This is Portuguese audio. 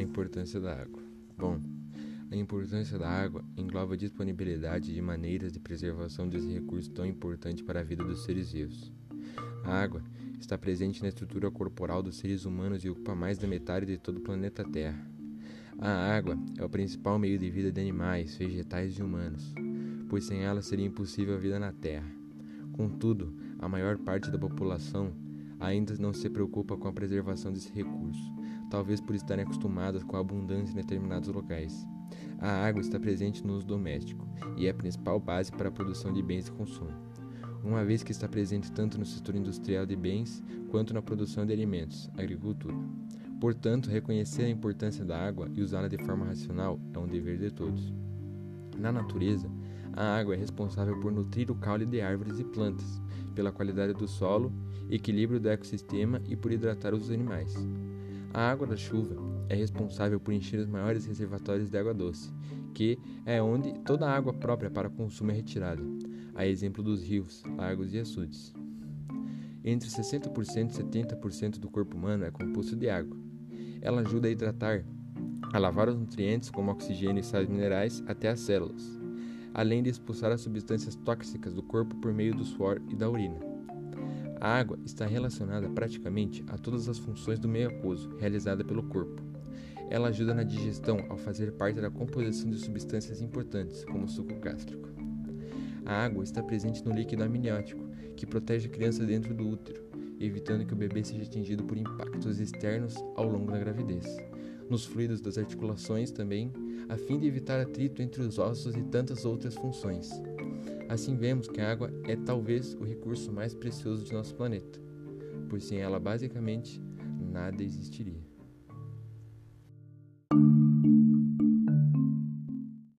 importância da água. Bom, a importância da água engloba a disponibilidade de maneiras de preservação desse recurso tão importante para a vida dos seres vivos. A água está presente na estrutura corporal dos seres humanos e ocupa mais da metade de todo o planeta Terra. A água é o principal meio de vida de animais, vegetais e humanos, pois sem ela seria impossível a vida na Terra. Contudo, a maior parte da população ainda não se preocupa com a preservação desse recurso, talvez por estarem acostumadas com a abundância em determinados locais. A água está presente no uso doméstico e é a principal base para a produção de bens de consumo, uma vez que está presente tanto no setor industrial de bens quanto na produção de alimentos, agricultura. Portanto, reconhecer a importância da água e usá-la de forma racional é um dever de todos. Na natureza, a água é responsável por nutrir o caule de árvores e plantas, pela qualidade do solo, equilíbrio do ecossistema e por hidratar os animais. A água da chuva é responsável por encher os maiores reservatórios de água doce, que é onde toda a água própria para consumo é retirada, a exemplo dos rios, lagos e açudes. Entre 60% e 70% do corpo humano é composto de água. Ela ajuda a hidratar, a lavar os nutrientes como oxigênio e sais minerais até as células, além de expulsar as substâncias tóxicas do corpo por meio do suor e da urina. A água está relacionada praticamente a todas as funções do meio aquoso realizada pelo corpo. Ela ajuda na digestão ao fazer parte da composição de substâncias importantes, como o suco gástrico. A água está presente no líquido amniótico, que protege a criança dentro do útero, evitando que o bebê seja atingido por impactos externos ao longo da gravidez. Nos fluidos das articulações também, a fim de evitar atrito entre os ossos e tantas outras funções. Assim vemos que a água é talvez o recurso mais precioso de nosso planeta, pois sem ela basicamente nada existiria.